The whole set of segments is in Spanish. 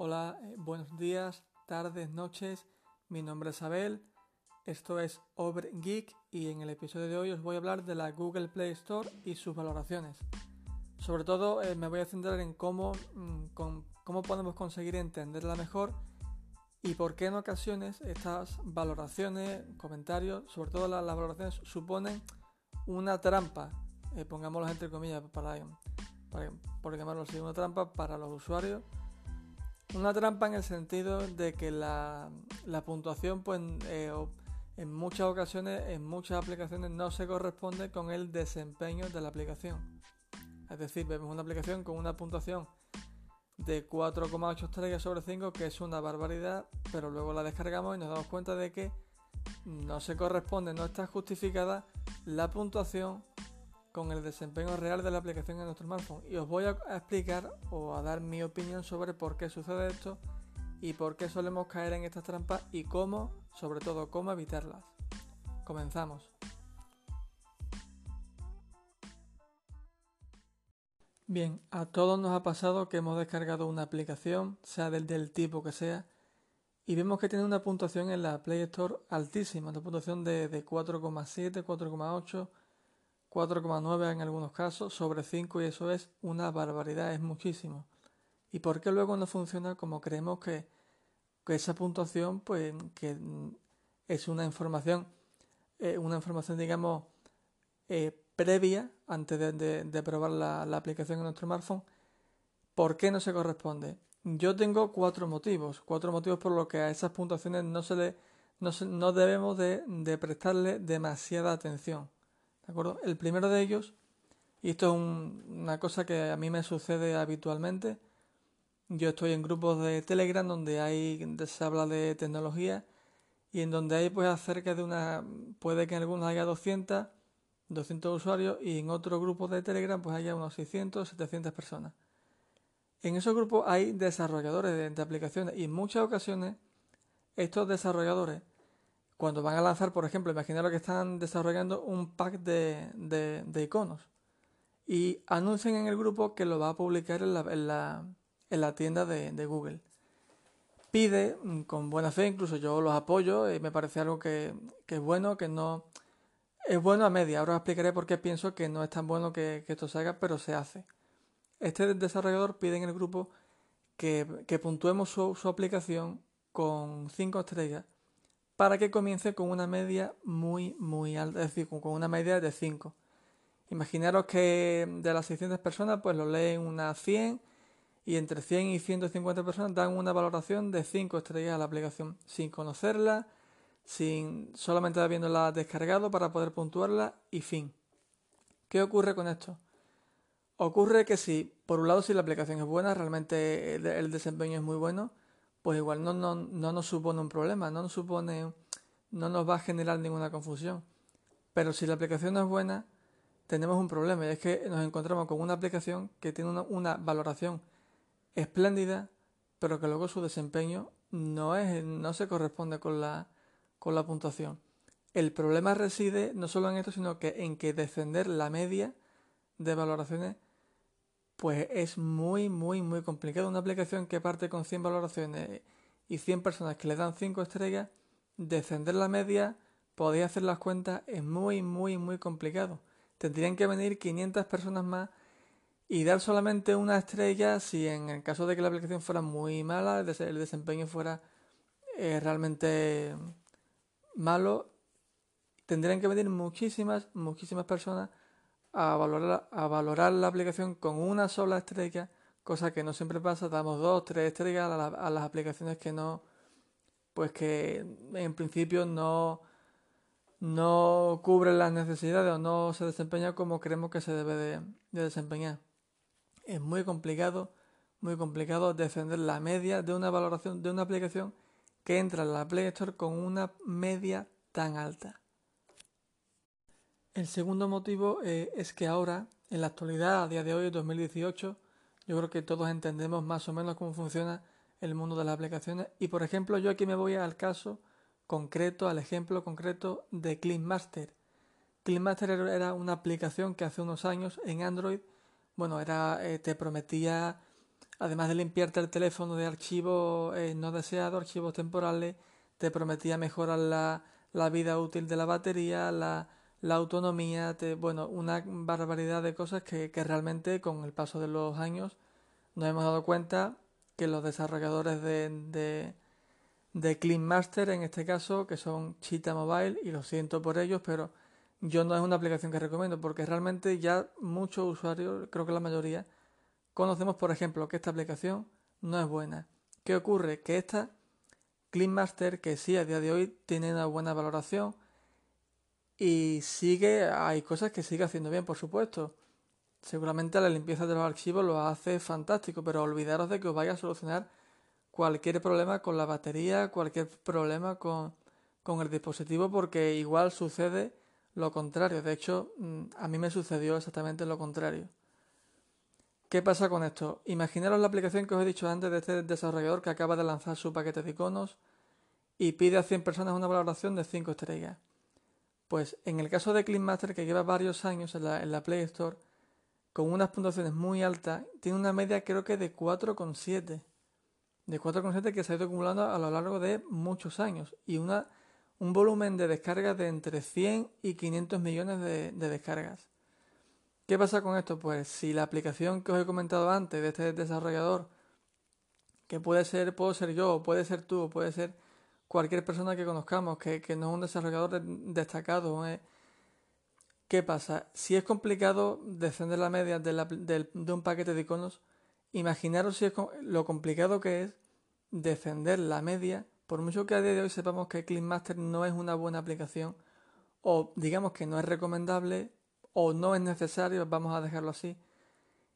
Hola, eh, buenos días, tardes, noches. Mi nombre es Abel. Esto es Over Geek y en el episodio de hoy os voy a hablar de la Google Play Store y sus valoraciones. Sobre todo eh, me voy a centrar en cómo, mm, cómo podemos conseguir entenderla mejor y por qué en ocasiones estas valoraciones, comentarios, sobre todo las, valoraciones suponen una trampa, eh, pongámoslo entre comillas, para, para, por llamarlo así, una trampa para los usuarios. Una trampa en el sentido de que la, puntuación, pues, eh, en muchas ocasiones, en muchas aplicaciones, no se corresponde con el desempeño de la aplicación. Es decir, vemos una aplicación con una puntuación de 4,8 estrellas sobre 5, que es una barbaridad, pero luego la descargamos y nos damos cuenta de que no se corresponde, no está justificada la puntuación con el desempeño real de la aplicación en nuestro smartphone. Y os voy a explicar o a dar mi opinión sobre por qué sucede esto y por qué solemos caer en estas trampas y cómo, sobre todo, cómo evitarlas. Comenzamos. Bien, a todos nos ha pasado que hemos descargado una aplicación, sea del, tipo que sea, y vemos que tiene una puntuación en la Play Store altísima, una puntuación de, 4,7, 4,8, 4,9 en algunos casos, sobre 5 y eso es una barbaridad, es muchísimo. ¿Y por qué luego no funciona como creemos que, esa puntuación, pues que es una información, eh, una información digamos eh, previa antes de, probar la, aplicación en nuestro smartphone. ¿Por qué no se corresponde? Yo tengo cuatro motivos, cuatro motivos por los que a esas puntuaciones no se le, no, debemos de, prestarle demasiada atención. ¿De? El primero de ellos, y esto es una cosa que a mí me sucede habitualmente, yo estoy en grupos de Telegram donde hay se habla de tecnología y en donde hay pues acerca de una puede que en algunos haya 200 200 usuarios y en otro grupo de Telegram pues haya unos 600, 700 personas. En esos grupos hay desarrolladores de, aplicaciones y en muchas ocasiones estos desarrolladores cuando van a lanzar, por ejemplo, imaginaros que están desarrollando un pack de, iconos y anuncian en el grupo que lo va a publicar en la, en la, tienda de, Google. Pide mm, con buena fe, incluso yo los apoyo y me parece algo que, que es bueno, que no es bueno a media. Ahora os explicaré por qué pienso que no es tan bueno que, esto se haga, pero se hace. Este desarrollador pide en el grupo que, puntuemos su, aplicación con 5 estrellas para que comience con una media muy, muy alta, es decir, con una media de 5. Imaginaros que de las 600 personas, pues lo leen unas 100 y entre 100 y 150 personas dan una valoración de 5 estrellas a la aplicación sin conocerla, sin solamente habiéndola descargado para poder puntuarla y fin. ¿Qué ocurre con esto? Ocurre que si, por un lado, si la aplicación es buena, realmente el desempeño es muy bueno, pues igual no, no, no nos supone un problema, no nos supone, no nos va a generar ninguna confusión. Pero si la aplicación no es buena, tenemos un problema y es que nos encontramos con una aplicación que tiene una, una valoración espléndida, pero que luego su desempeño no es, no se corresponde con la, con la puntuación. El problema reside no solo en esto, sino que en que defender la media de valoraciones pues es muy, muy, muy complicado. Una aplicación que parte con 100 valoraciones y 100 personas que le dan 5 estrellas, defender la media, podéis hacer las cuentas, es muy, muy, muy complicado. Tendrían que venir 500 personas más y dar solamente una estrella si en el caso de que la aplicación fuera muy mala, el desempeño fuera eh, realmente malo, tendrían que venir muchísimas, muchísimas personas a valorar, a valorar la aplicación con una sola estrella, cosa que no siempre pasa, damos dos, tres estrellas a, las aplicaciones que no, pues que en principio no, no cubren las necesidades o no se desempeña como creemos que se debe de, de desempeñar. Es muy complicado, muy complicado defender la media de una valoración de una aplicación que entra en la Play Store con una media tan alta. El segundo motivo eh, es que ahora, en la actualidad, a día de hoy, 2018, yo creo que todos entendemos más o menos cómo funciona el mundo de las aplicaciones. Y por ejemplo, yo aquí me voy al caso concreto, al ejemplo concreto de CleanMaster. CleanMaster era una aplicación que hace unos años en Android, bueno, era, eh, te prometía además de limpiarte el teléfono de archivos eh, no deseados, archivos temporales, te prometía mejorar la, la vida útil de la batería, la, la autonomía, te, bueno, una barbaridad de cosas que, que, realmente con el paso de los años nos hemos dado cuenta que los desarrolladores de, de, de Clean Master, en este caso, que son Cheetah Mobile, y lo siento por ellos, pero yo no es una aplicación que recomiendo porque realmente ya muchos usuarios, creo que la mayoría, conocemos, por ejemplo, que esta aplicación no es buena. ¿Qué ocurre? Que esta Clean Master, que sí a día de hoy tiene una buena valoración y sigue, hay cosas que sigue haciendo bien, por supuesto. Seguramente la limpieza de los archivos lo hace fantástico, pero olvidaros de que os vaya a solucionar cualquier problema con la batería, cualquier problema con, con el dispositivo, porque igual sucede lo contrario. De hecho, mm, a mí me sucedió exactamente lo contrario. ¿Qué pasa con esto? Imaginaros la aplicación que os he dicho antes de este desarrollador que acaba de lanzar su paquete de iconos y pide a 100 personas una valoración de 5 estrellas. Pues en el caso de CleanMaster, que lleva varios años en la, Play Store, con unas puntuaciones muy altas, tiene una media creo que de 4,7. De 4,7 que se ha ido acumulando a lo largo de muchos años. Y una, un volumen de descargas de entre 100 y 500 millones de descargas. ¿Qué pasa con esto? Pues si la aplicación que os he comentado antes de este desarrollador, que puede ser, puedo ser yo, puede ser tú, o puede ser cualquier persona que conozcamos, que, no es un desarrollador destacado, ¿eh? ¿qué pasa? Si es complicado descender la media de, un paquete de iconos, imaginaros si es lo complicado que es descender la media, por mucho que a día de hoy sepamos que CleanMaster no es una buena aplicación, o digamos que no es recomendable, o no es necesario, vamos a dejarlo así.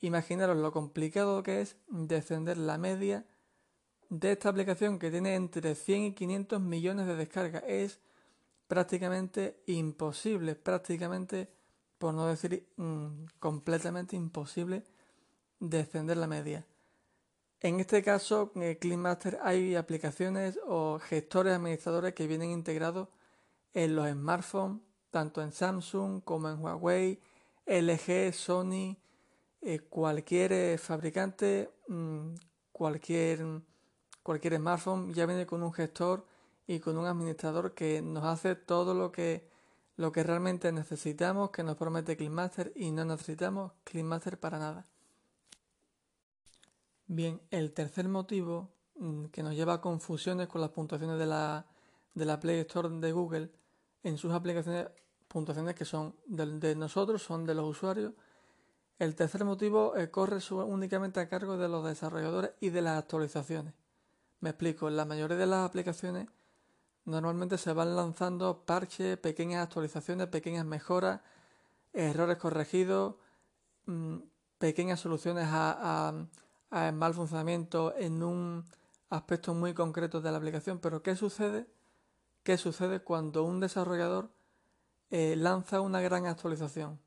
Imaginaros lo complicado que es descender la media de esta aplicación que tiene entre 100 y 500 millones de descargas. Es prácticamente imposible, prácticamente, por no decir mm, completamente imposible, descender la media. En este caso, en CleanMaster hay aplicaciones o gestores administradores que vienen integrados en los smartphones tanto en Samsung como en Huawei, LG, Sony, eh, cualquier fabricante, mm, cualquier, cualquier smartphone ya viene con un gestor y con un administrador que nos hace todo lo que, lo que realmente necesitamos, que nos promete CleanMaster y no necesitamos CleanMaster para nada. Bien, el tercer motivo mm, que nos lleva a confusiones con las puntuaciones de la, de la Play Store de Google en sus aplicaciones puntuaciones que son de, nosotros, son de los usuarios. El tercer motivo eh, corre únicamente a cargo de los desarrolladores y de las actualizaciones. Me explico, en la mayoría de las aplicaciones normalmente se van lanzando parches, pequeñas actualizaciones, pequeñas mejoras, errores corregidos, mm, pequeñas soluciones a, mal funcionamiento en un aspecto muy concreto de la aplicación. Pero ¿qué sucede? ¿Qué sucede cuando un desarrollador eh, lanza una gran actualización.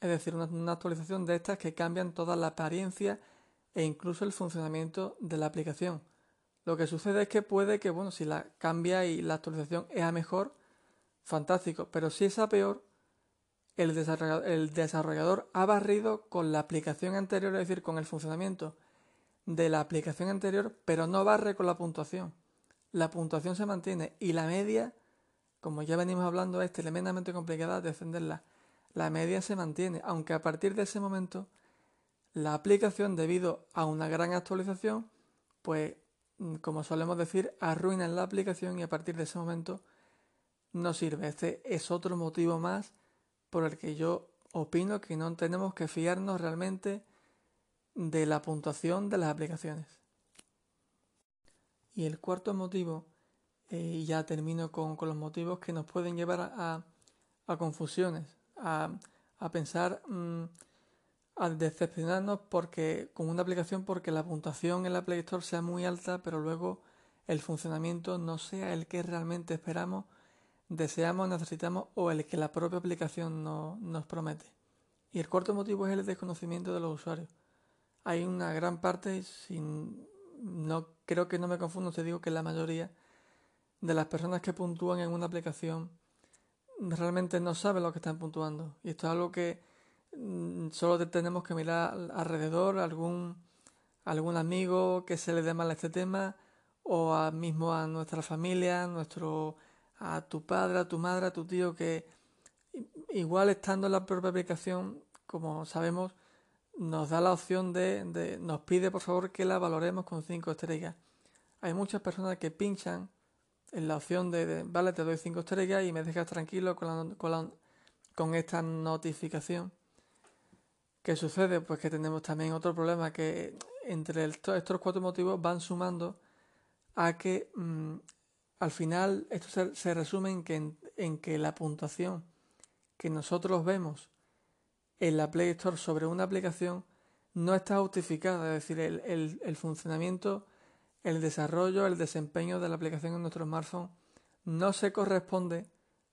Es decir, una, actualización de estas que cambian toda la apariencia e incluso el funcionamiento de la aplicación. Lo que sucede es que puede que, bueno, si la cambia y la actualización es a mejor, fantástico. Pero si es a peor, el desarrollador, el desarrollador ha barrido con la aplicación anterior, es decir, con el funcionamiento de la aplicación anterior, pero no barre con la puntuación. La puntuación se mantiene y la media como ya venimos hablando, es tremendamente complicada defenderla. La media se mantiene, aunque a partir de ese momento la aplicación, debido a una gran actualización, pues, como solemos decir, arruina la aplicación y a partir de ese momento no sirve. Este es otro motivo más por el que yo opino que no tenemos que fiarnos realmente de la puntuación de las aplicaciones. Y el cuarto motivo eh, y ya termino con, los motivos que nos pueden llevar a, confusiones, a, pensar, mm, a decepcionarnos porque con una aplicación porque la puntuación en la Play Store sea muy alta, pero luego el funcionamiento no sea el que realmente esperamos, deseamos, necesitamos o el que la propia aplicación nos promete. Y el cuarto motivo es el desconocimiento de los usuarios. Hay una gran parte, sin, no creo que no me confundo, te digo que la mayoría de las personas que puntúan en una aplicación realmente no saben lo que están puntuando. Y esto es algo que solo tenemos que mirar alrededor, algún, algún amigo que se le dé mal este tema o a, mismo a nuestra familia, nuestro, a tu padre, a tu madre, a tu tío que igual estando en la propia aplicación, como sabemos, nos da la opción de, de nos pide por favor que la valoremos con 5 estrellas. Hay muchas personas que pinchan en la opción de, vale, te doy 5 estrellas y me dejas tranquilo con, con, con esta notificación. ¿Qué sucede? Pues que tenemos también otro problema que entre estos cuatro motivos van sumando a que mm, al final esto se, resume en que, en, que la puntuación que nosotros vemos en la Play Store sobre una aplicación no está justificada, es decir, el, el funcionamiento el desarrollo, el desempeño de la aplicación en nuestro smartphone no se corresponde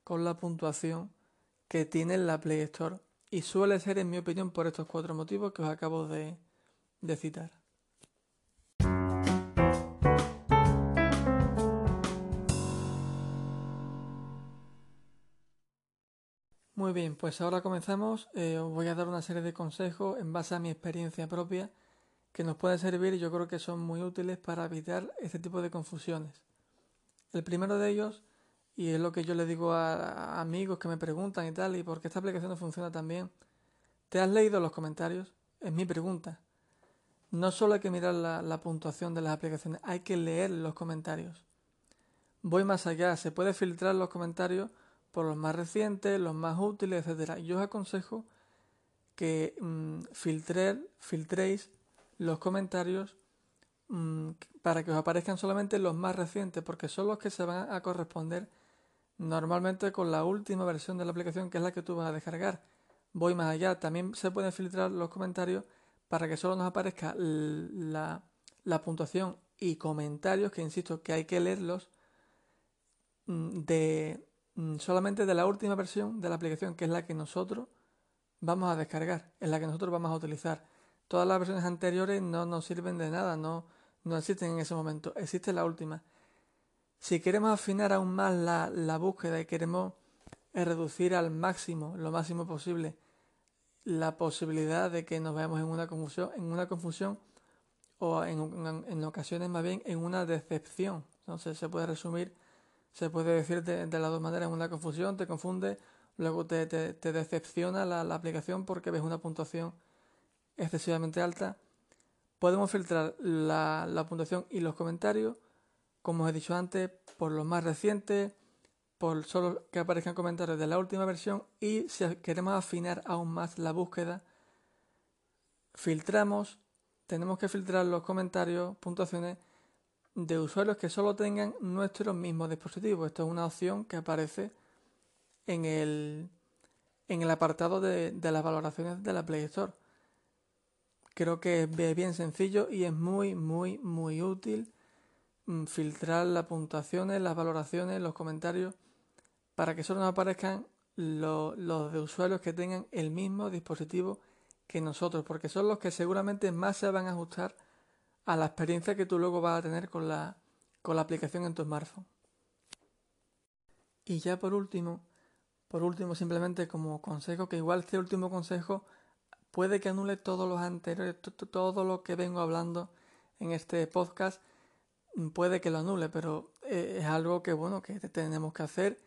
con la puntuación que tiene la Play Store y suele ser, en mi opinión, por estos cuatro motivos que os acabo de, citar. Muy bien, pues ahora comenzamos. Eh, os voy a dar una serie de consejos en base a mi experiencia propia que nos pueden servir y yo creo que son muy útiles para evitar este tipo de confusiones. El primero de ellos, y es lo que yo le digo a, amigos que me preguntan y tal, y por qué esta aplicación no funciona tan bien, ¿te has leído los comentarios? Es mi pregunta. No solo hay que mirar la, puntuación de las aplicaciones, hay que leer los comentarios. Voy más allá, se puede filtrar los comentarios por los más recientes, los más útiles, etcétera. Yo os aconsejo que mmm, filtréis los comentarios mm, para que os aparezcan solamente los más recientes, porque son los que se van a corresponder normalmente con la última versión de la aplicación, que es la que tú vas a descargar. Voy más allá, también se pueden filtrar los comentarios para que solo nos aparezca la, la puntuación y comentarios, que insisto que hay que leerlos, mm, de mm, solamente de la última versión de la aplicación, que es la que nosotros vamos a descargar, es la que nosotros vamos a utilizar todas las versiones anteriores no nos sirven de nada, no, no existen en ese momento, existe la última. Si queremos afinar aún más la, la búsqueda y queremos reducir al máximo, lo máximo posible, la posibilidad de que nos veamos en una confusión, en una confusión o en, en, ocasiones más bien en una decepción. Entonces se puede resumir, se puede decir de, las dos maneras, una confusión, te confunde, luego te, te, decepciona la, la aplicación porque ves una puntuación excesivamente alta, podemos filtrar la, puntuación y los comentarios, como os he dicho antes, por los más recientes, por solo que aparezcan comentarios de la última versión y si queremos afinar aún más la búsqueda, filtramos, tenemos que filtrar los comentarios, puntuaciones de usuarios que solo tengan nuestro mismo dispositivo. Esto es una opción que aparece en el, en el apartado de, de las valoraciones de la Play Store. Creo que es bien sencillo y es muy, muy, muy útil filtrar las puntuaciones, las valoraciones, los comentarios, para que solo nos aparezcan los, de usuarios que tengan el mismo dispositivo que nosotros, porque son los que seguramente más se van a ajustar a la experiencia que tú luego vas a tener con la, con la aplicación en tu smartphone. Y ya por último, por último simplemente como consejo, que igual este último consejo puede que anule todos los anteriores, todo lo que vengo hablando en este podcast, mm, puede que lo anule, pero eh, es algo que bueno, que tenemos que hacer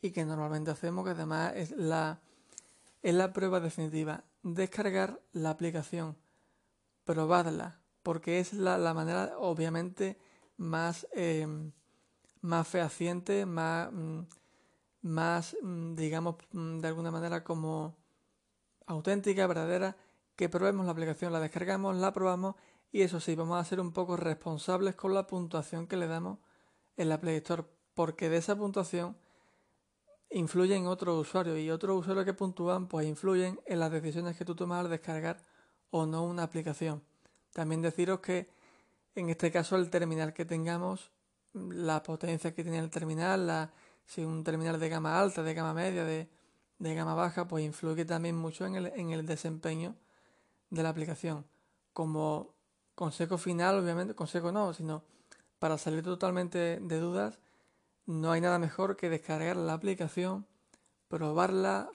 y que normalmente hacemos, que además es la, es la prueba definitiva. Descargar la aplicación, probarla, porque es la, la manera obviamente más, em, más fehaciente, más, mm, más, mm, digamos, de alguna manera como auténtica, verdadera, que probemos la aplicación, la descargamos, la probamos y eso sí, vamos a ser un poco responsables con la puntuación que le damos en la Play Store, porque de esa puntuación influyen otros usuarios y otros usuarios que puntúan pues influyen en las decisiones que tú tomas al descargar o no una aplicación. También deciros que en este caso el terminal que tengamos, la potencia que tiene el terminal, la, si un terminal de gama alta, de gama media, de, de gama baja, pues influye también mucho en el, en el desempeño de la aplicación. Como consejo final, obviamente, consejo no, sino para salir totalmente de dudas, no hay nada mejor que descargar la aplicación, probarla,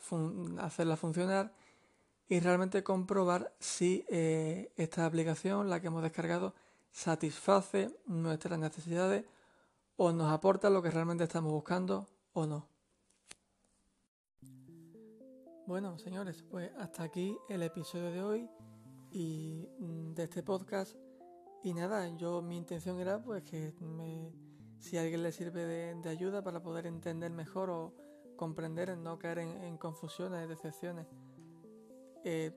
hacerla funcionar y realmente comprobar si eh, esta aplicación, la que hemos descargado, satisface nuestras necesidades o nos aporta lo que realmente estamos buscando o no. Bueno, señores, pues hasta aquí el episodio de hoy y mm, de este podcast. Y nada, yo mi intención era pues que me, si alguien le sirve de, ayuda para poder entender mejor o comprender, no caer en, confusiones, decepciones, eh,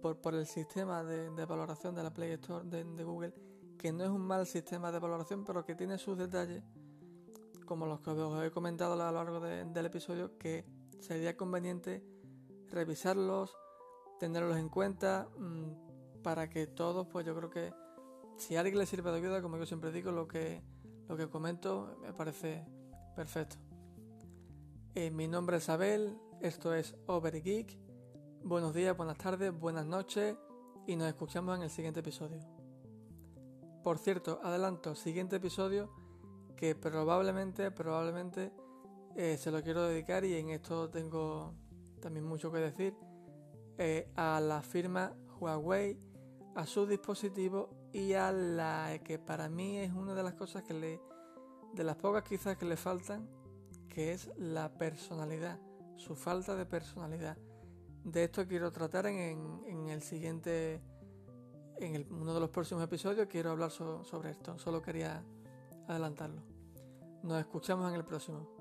por, el sistema de, valoración de la Play Store de, Google, que no es un mal sistema de valoración, pero que tiene sus detalles, como los que os he comentado a lo largo del episodio, que sería conveniente revisarlos, tenerlos en cuenta, mm, para que todos, pues yo creo que si a alguien le sirve de ayuda, como yo siempre digo, lo que, lo que comento me parece perfecto. Eh, mi nombre es Abel, esto es Overgeek. Buenos días, buenas tardes, buenas noches y nos escuchamos en el siguiente episodio. Por cierto, adelanto, siguiente episodio que probablemente, probablemente eh, se lo quiero dedicar y en esto tengo también mucho que decir, eh, a la firma Huawei, a su dispositivo y a la que para mí es una de las cosas que le, de las pocas quizás que le faltan, que es la personalidad, su falta de personalidad. De esto quiero tratar en, en el siguiente, en uno de los próximos episodios, quiero hablar sobre esto, solo quería adelantarlo. Nos escuchamos en el próximo.